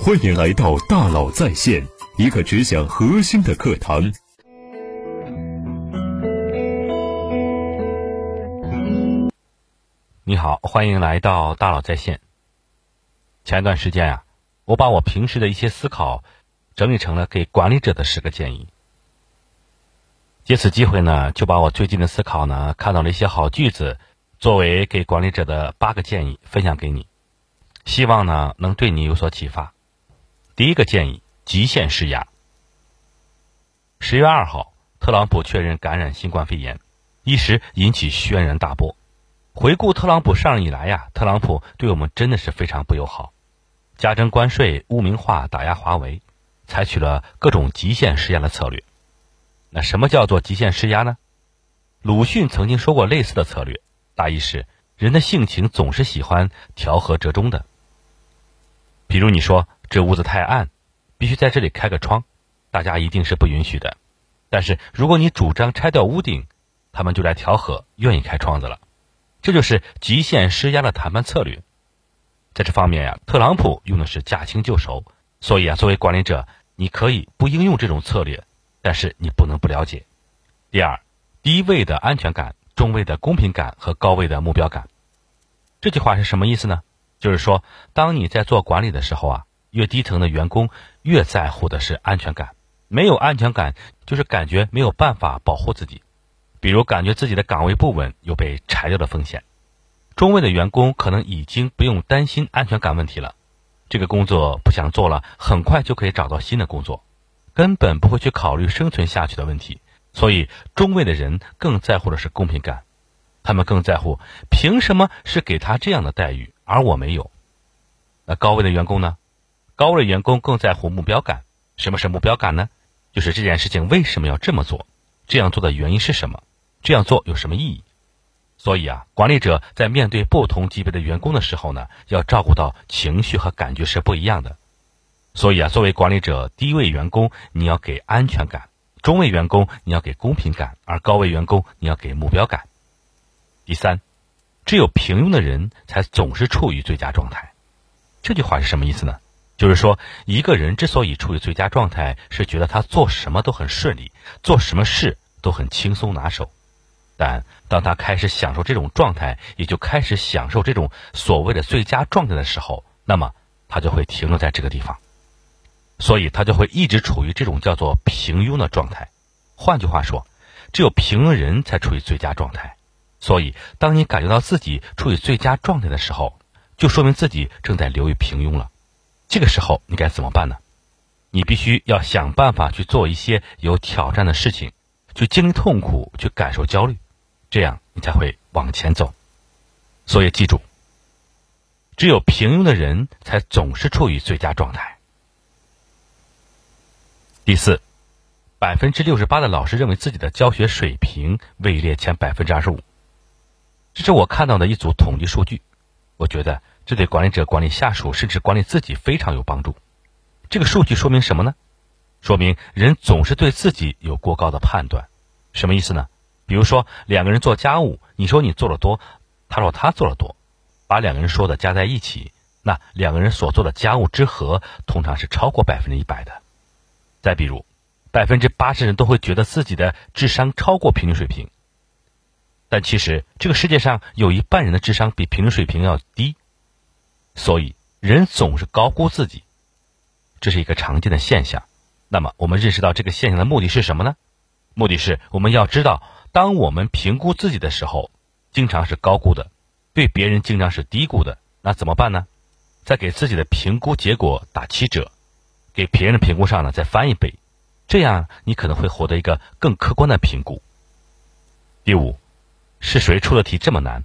欢迎来到大佬在线，一个只讲核心的课堂。你好，欢迎来到大佬在线。前一段时间啊，我把我平时的一些思考整理成了给管理者的十个建议。借此机会呢，就把我最近的思考呢，看到了一些好句子，作为给管理者的八个建议分享给你，希望呢能对你有所启发。第一个建议：极限施压。十月二号，特朗普确认感染新冠肺炎，一时引起轩然大波。回顾特朗普上任以来呀，特朗普对我们真的是非常不友好，加征关税、污名化、打压华为，采取了各种极限施压的策略。那什么叫做极限施压呢？鲁迅曾经说过类似的策略，大意是人的性情总是喜欢调和折中的。比如你说这屋子太暗，必须在这里开个窗，大家一定是不允许的。但是如果你主张拆掉屋顶，他们就来调和，愿意开窗子了。这就是极限施压的谈判策略，在这方面呀，特朗普用的是驾轻就熟。所以啊，作为管理者，你可以不应用这种策略，但是你不能不了解。第二，低位的安全感、中位的公平感和高位的目标感。这句话是什么意思呢？就是说，当你在做管理的时候啊，越低层的员工越在乎的是安全感。没有安全感，就是感觉没有办法保护自己。比如感觉自己的岗位不稳，有被裁掉的风险。中位的员工可能已经不用担心安全感问题了，这个工作不想做了，很快就可以找到新的工作，根本不会去考虑生存下去的问题。所以中位的人更在乎的是公平感，他们更在乎凭什么是给他这样的待遇，而我没有。那高位的员工呢？高位员工更在乎目标感。什么是目标感呢？就是这件事情为什么要这么做，这样做的原因是什么？这样做有什么意义？所以啊，管理者在面对不同级别的员工的时候呢，要照顾到情绪和感觉是不一样的。所以啊，作为管理者，低位员工你要给安全感，中位员工你要给公平感，而高位员工你要给目标感。第三，只有平庸的人才总是处于最佳状态。这句话是什么意思呢？就是说，一个人之所以处于最佳状态，是觉得他做什么都很顺利，做什么事都很轻松拿手。但当他开始享受这种状态，也就开始享受这种所谓的最佳状态的时候，那么他就会停留在这个地方，所以他就会一直处于这种叫做平庸的状态。换句话说，只有平庸人才处于最佳状态。所以，当你感觉到自己处于最佳状态的时候，就说明自己正在流于平庸了。这个时候你该怎么办呢？你必须要想办法去做一些有挑战的事情，去经历痛苦，去感受焦虑。这样你才会往前走，所以记住，只有平庸的人才总是处于最佳状态。第四，百分之六十八的老师认为自己的教学水平位列前百分之二十五，这是我看到的一组统计数据。我觉得这对管理者管理下属，甚至管理自己非常有帮助。这个数据说明什么呢？说明人总是对自己有过高的判断。什么意思呢？比如说，两个人做家务，你说你做的多，他说他做的多，把两个人说的加在一起，那两个人所做的家务之和通常是超过百分之一百的。再比如，百分之八十人都会觉得自己的智商超过平均水平，但其实这个世界上有一半人的智商比平均水平要低，所以人总是高估自己，这是一个常见的现象。那么，我们认识到这个现象的目的是什么呢？目的是我们要知道。当我们评估自己的时候，经常是高估的；对别人经常是低估的。那怎么办呢？在给自己的评估结果打七折，给别人的评估上呢再翻一倍，这样你可能会获得一个更客观的评估。第五，是谁出的题这么难？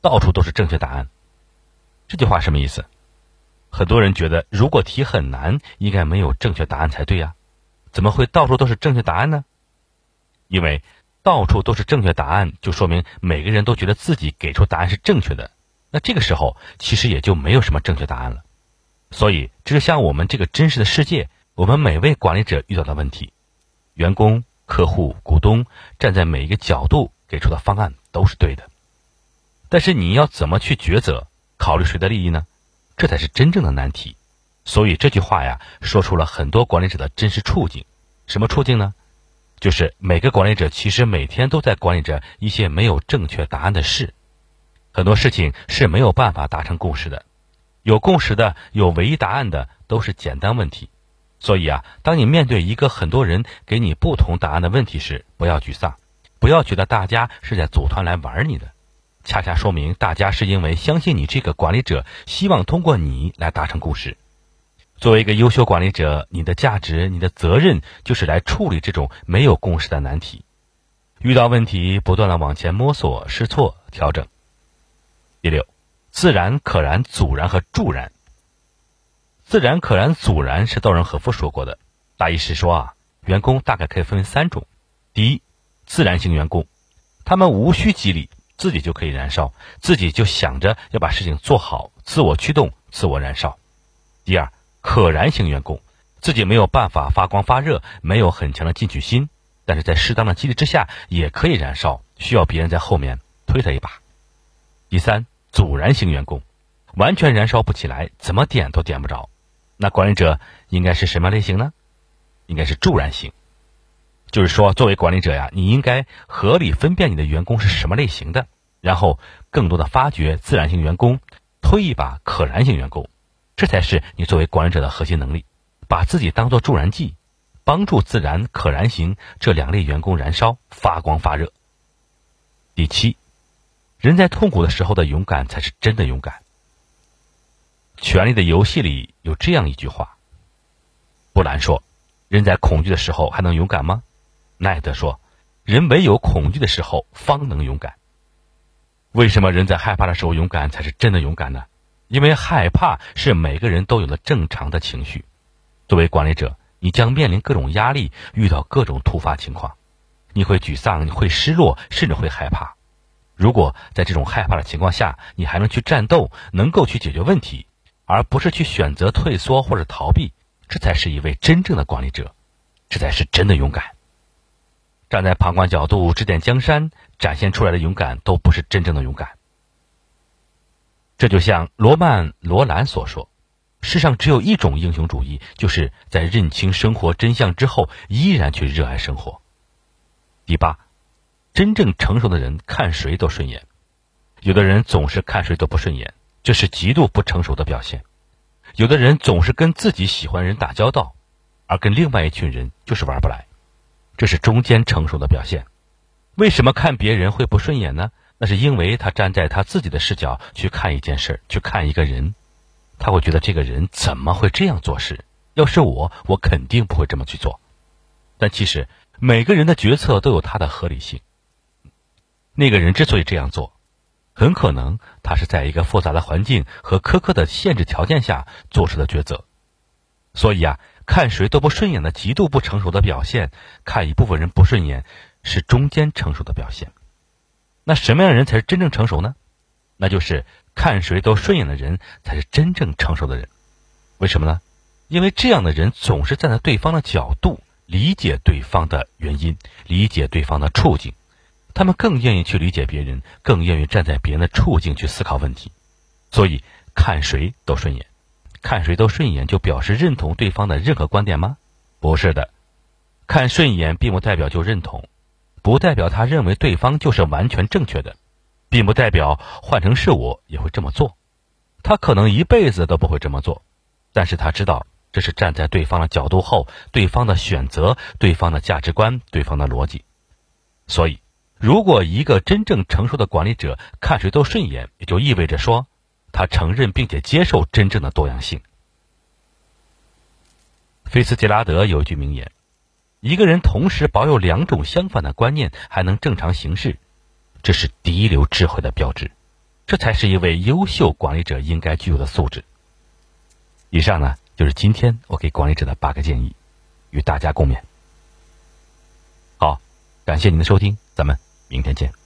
到处都是正确答案。这句话什么意思？很多人觉得，如果题很难，应该没有正确答案才对呀，怎么会到处都是正确答案呢？因为。到处都是正确答案，就说明每个人都觉得自己给出答案是正确的。那这个时候，其实也就没有什么正确答案了。所以，这是像我们这个真实的世界，我们每位管理者遇到的问题，员工、客户、股东站在每一个角度给出的方案都是对的。但是，你要怎么去抉择，考虑谁的利益呢？这才是真正的难题。所以这句话呀，说出了很多管理者的真实处境。什么处境呢？就是每个管理者其实每天都在管理着一些没有正确答案的事，很多事情是没有办法达成共识的。有共识的、有唯一答案的都是简单问题。所以啊，当你面对一个很多人给你不同答案的问题时，不要沮丧，不要觉得大家是在组团来玩你的。恰恰说明大家是因为相信你这个管理者，希望通过你来达成共识。作为一个优秀管理者，你的价值、你的责任就是来处理这种没有共识的难题。遇到问题，不断的往前摸索、试错、调整。第六，自然、可燃、阻燃和助燃。自然、可燃、阻燃是道仁和夫说过的，大意是说啊，员工大概可以分为三种：第一，自然型员工，他们无需激励。自己就可以燃烧，自己就想着要把事情做好，自我驱动，自我燃烧。第二，可燃型员工，自己没有办法发光发热，没有很强的进取心，但是在适当的激励之下也可以燃烧，需要别人在后面推他一把。第三，阻燃型员工，完全燃烧不起来，怎么点都点不着。那管理者应该是什么类型呢？应该是助燃型。就是说，作为管理者呀，你应该合理分辨你的员工是什么类型的，然后更多的发掘自然型员工，推一把可燃型员工，这才是你作为管理者的核心能力。把自己当做助燃剂，帮助自然、可燃型这两类员工燃烧、发光发热。第七，人在痛苦的时候的勇敢才是真的勇敢。权力的游戏里有这样一句话，布兰说：“人在恐惧的时候还能勇敢吗？”奈德说：“人唯有恐惧的时候方能勇敢。为什么人在害怕的时候勇敢才是真的勇敢呢？因为害怕是每个人都有了正常的情绪。作为管理者，你将面临各种压力，遇到各种突发情况，你会沮丧，你会失落，甚至会害怕。如果在这种害怕的情况下，你还能去战斗，能够去解决问题，而不是去选择退缩或者逃避，这才是一位真正的管理者，这才是真的勇敢。”站在旁观角度指点江山，展现出来的勇敢都不是真正的勇敢。这就像罗曼·罗兰所说：“世上只有一种英雄主义，就是在认清生活真相之后，依然去热爱生活。”第八，真正成熟的人看谁都顺眼，有的人总是看谁都不顺眼，这是极度不成熟的表现。有的人总是跟自己喜欢人打交道，而跟另外一群人就是玩不来。这是中间成熟的表现。为什么看别人会不顺眼呢？那是因为他站在他自己的视角去看一件事，去看一个人，他会觉得这个人怎么会这样做事？要是我，我肯定不会这么去做。但其实每个人的决策都有他的合理性。那个人之所以这样做，很可能他是在一个复杂的环境和苛刻的限制条件下做出的抉择。所以啊。看谁都不顺眼的极度不成熟的表现，看一部分人不顺眼是中间成熟的表现。那什么样的人才是真正成熟呢？那就是看谁都顺眼的人才是真正成熟的人。为什么呢？因为这样的人总是站在对方的角度，理解对方的原因，理解对方的处境。他们更愿意去理解别人，更愿意站在别人的处境去思考问题。所以看谁都顺眼。看谁都顺眼，就表示认同对方的任何观点吗？不是的，看顺眼并不代表就认同，不代表他认为对方就是完全正确的，并不代表换成是我也会这么做。他可能一辈子都不会这么做，但是他知道这是站在对方的角度后，对方的选择、对方的价值观、对方的逻辑。所以，如果一个真正成熟的管理者看谁都顺眼，也就意味着说。他承认并且接受真正的多样性。菲斯杰拉德有一句名言：“一个人同时保有两种相反的观念，还能正常行事，这是第一流智慧的标志，这才是一位优秀管理者应该具有的素质。”以上呢，就是今天我给管理者的八个建议，与大家共勉。好，感谢您的收听，咱们明天见。